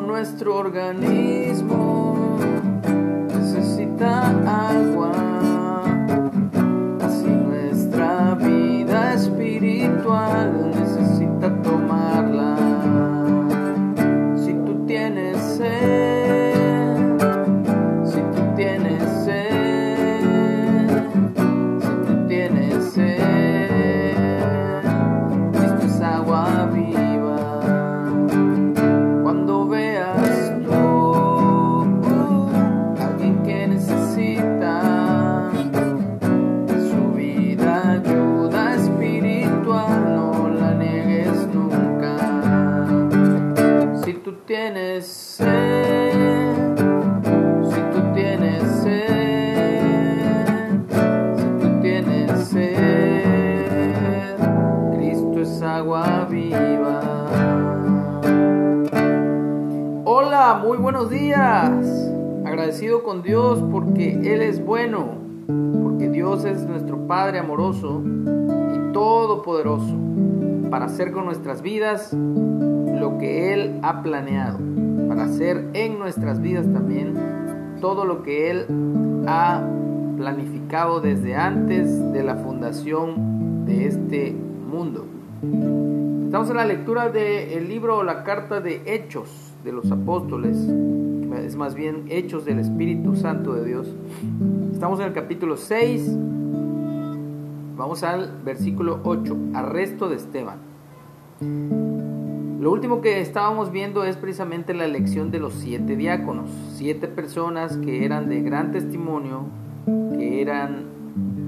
nuestro organismo. Necesita agua, agua viva. Hola, muy buenos días. Agradecido con Dios porque Él es bueno, porque Dios es nuestro Padre amoroso y todopoderoso para hacer con nuestras vidas lo que Él ha planeado, para hacer en nuestras vidas también todo lo que Él ha planificado desde antes de la fundación de este mundo. Estamos en la lectura del libro o la carta de Hechos de los Apóstoles, es más bien Hechos del Espíritu Santo de Dios. Estamos en el capítulo 6, vamos al versículo 8, arresto de Esteban. Lo último que estábamos viendo es precisamente la elección de los siete diáconos, siete personas que eran de gran testimonio, que eran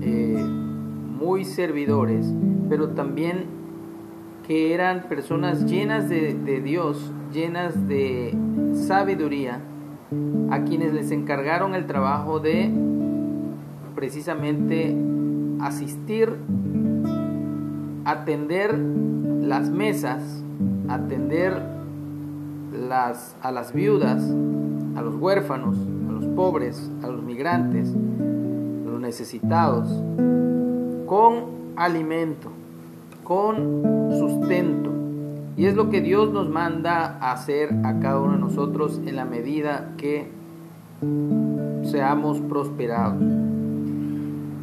eh, muy servidores, pero también que eran personas llenas de, Dios, llenas de sabiduría, a quienes les encargaron el trabajo de precisamente asistir, atender las mesas, atender las, a las viudas, a los huérfanos, a los pobres, a los migrantes, a los necesitados, con alimento con sustento. Y es lo que Dios nos manda a hacer a cada uno de nosotros en la medida que seamos prosperados.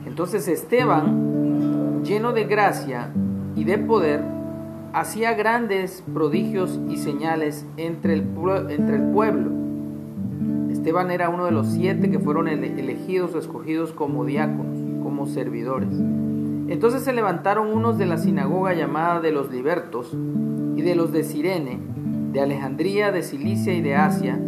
Entonces Esteban, lleno de gracia y de poder, hacía grandes prodigios y señales entre el, entre el pueblo. Esteban era uno de los siete que fueron elegidos o escogidos como diáconos, como servidores. Entonces se levantaron unos de la sinagoga llamada de los libertos y de los de Sirene, de Alejandría, de Cilicia y de Asia,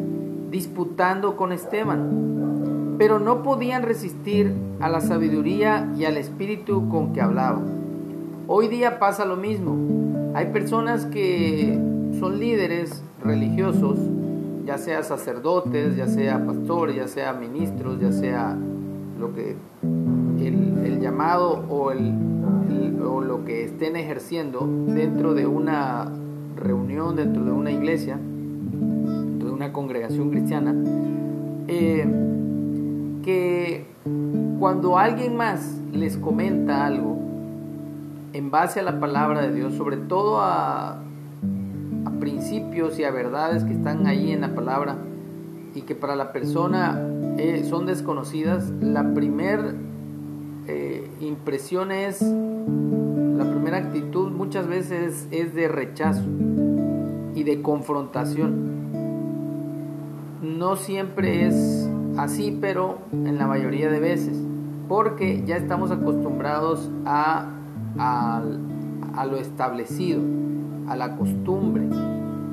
disputando con Esteban, pero no podían resistir a la sabiduría y al espíritu con que hablaba. Hoy día pasa lo mismo. Hay personas que son líderes religiosos, ya sea sacerdotes, ya sea pastores, ya sea ministros, ya sea lo que o, lo que estén ejerciendo dentro de una reunión, dentro de una iglesia, dentro de una congregación cristiana, eh, que cuando alguien más les comenta algo en base a la palabra de Dios, sobre todo a, principios y a verdades que están ahí en la palabra y que para la persona eh, son desconocidas, la primera eh, impresión es, la primera actitud muchas veces es de rechazo y de confrontación. No siempre es así, pero en la mayoría de veces, porque ya estamos acostumbrados a, a lo establecido, a la costumbre,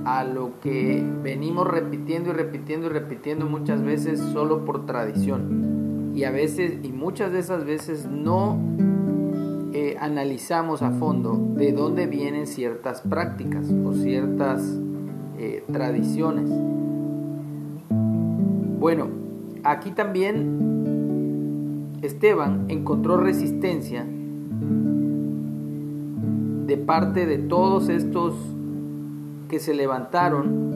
a lo que venimos repitiendo y repitiendo y repitiendo muchas veces solo por tradición. Y a veces, y muchas de esas veces no eh, analizamos a fondo de dónde vienen ciertas prácticas o ciertas eh, tradiciones. Bueno, aquí también Esteban encontró resistencia de parte de todos estos que se levantaron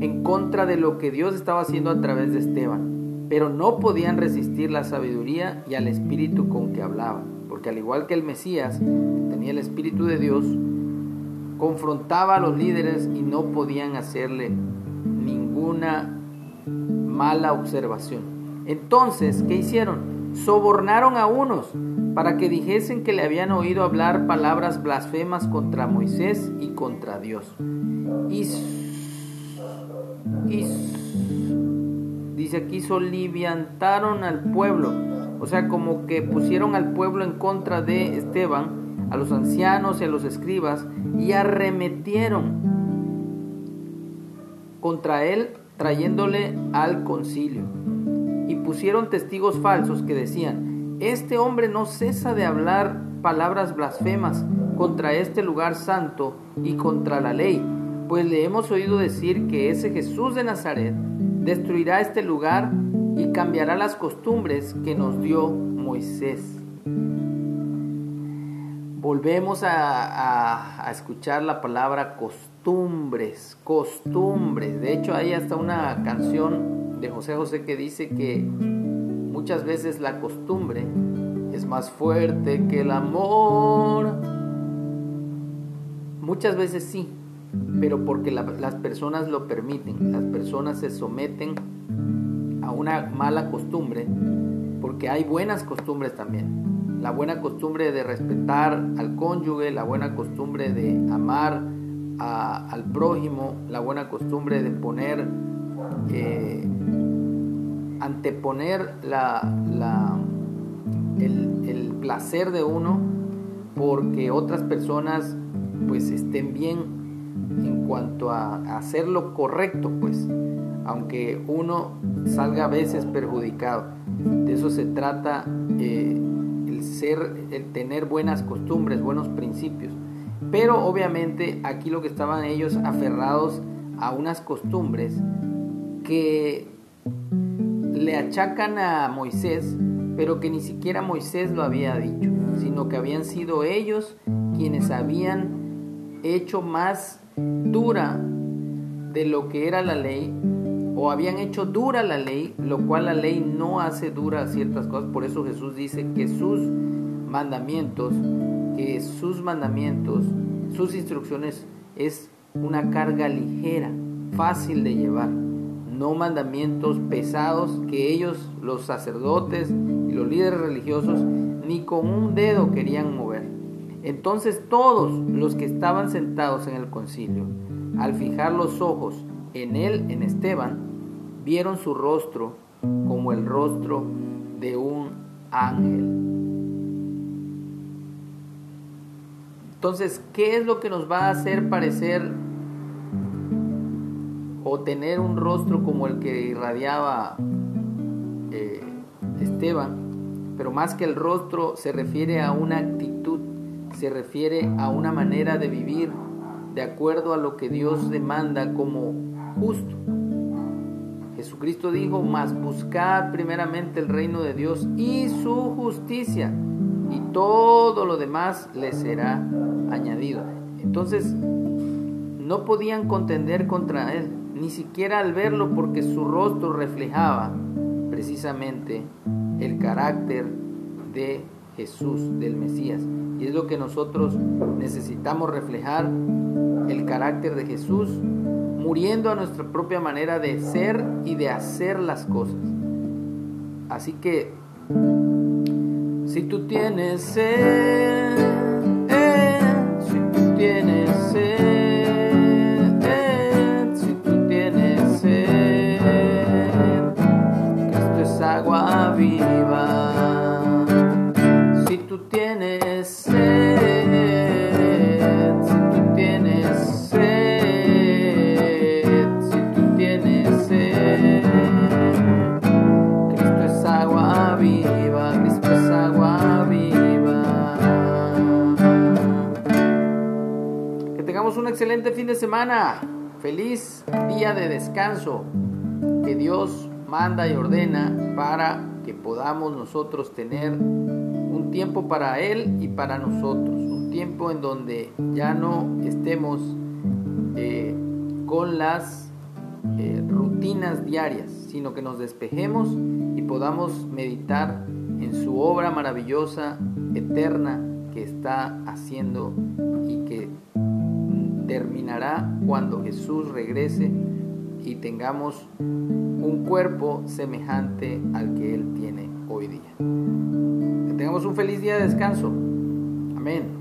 en contra de lo que Dios estaba haciendo a través de Esteban, pero no podían resistir la sabiduría y al espíritu con que hablaba, porque al igual que el Mesías tenía el espíritu de Dios, confrontaba a los líderes y no podían hacerle ninguna mala observación. Entonces, ¿qué hicieron? Sobornaron a unos para que dijesen que le habían oído hablar palabras blasfemas contra Moisés y contra Dios. Y, dice aquí, soliviantaron al pueblo, o sea, como que pusieron al pueblo en contra de Esteban, a los ancianos y a los escribas, y arremetieron contra él trayéndole al concilio. Y pusieron testigos falsos que decían, este hombre no cesa de hablar palabras blasfemas contra este lugar santo y contra la ley, pues le hemos oído decir que ese Jesús de Nazaret destruirá este lugar y cambiará las costumbres que nos dio Moisés. Volvemos a, escuchar la palabra costumbres, costumbres. De hecho, hay hasta una canción de José José que dice que Muchas veces la costumbre es más fuerte que el amor. Muchas veces sí, pero porque las personas lo permiten, las personas se someten a una mala costumbre, porque hay buenas costumbres también. La buena costumbre de respetar al cónyuge, la buena costumbre de amar al prójimo, la buena costumbre de poner eh, anteponer la, el, placer de uno porque otras personas pues estén bien en cuanto a, hacer lo correcto pues aunque uno salga a veces perjudicado. De eso se trata eh, el ser el tener buenas costumbres buenos principios. Pero obviamente aquí lo que estaban ellos aferrados a unas costumbres que le achacan a Moisés, pero que ni siquiera Moisés lo había dicho, sino que habían sido ellos quienes habían hecho más dura de lo que era la ley, o habían hecho dura la ley, lo cual la ley no hace dura ciertas cosas. Por eso Jesús dice que sus mandamientos, que sus mandamientos, sus instrucciones es una carga ligera, fácil de llevar no mandamientos pesados que ellos, los sacerdotes y los líderes religiosos, ni con un dedo querían mover. Entonces todos los que estaban sentados en el concilio, al fijar los ojos en él, en Esteban, vieron su rostro como el rostro de un ángel. Entonces, ¿qué es lo que nos va a hacer parecer o tener un rostro como el que irradiaba eh, Esteban, pero más que el rostro se refiere a una actitud, se refiere a una manera de vivir de acuerdo a lo que Dios demanda como justo. Jesucristo dijo, mas buscad primeramente el reino de Dios y su justicia, y todo lo demás le será añadido. Entonces, no podían contender contra él, ni siquiera al verlo porque su rostro reflejaba precisamente el carácter de Jesús, del Mesías. Y es lo que nosotros necesitamos reflejar, el carácter de Jesús, muriendo a nuestra propia manera de ser y de hacer las cosas. Así que, si tú tienes sed, eh, si tú tienes sed, excelente fin de semana. Feliz día de descanso. Que Dios manda y ordena para que podamos nosotros tener un tiempo para Él y para nosotros, un tiempo en donde ya no estemos eh, con las eh, rutinas diarias, sino que nos despejemos y podamos meditar en su obra maravillosa, eterna, que está haciendo y que terminará cuando Jesús regrese y tengamos un cuerpo semejante al que Él tiene hoy día. Que tengamos un feliz día de descanso. Amén.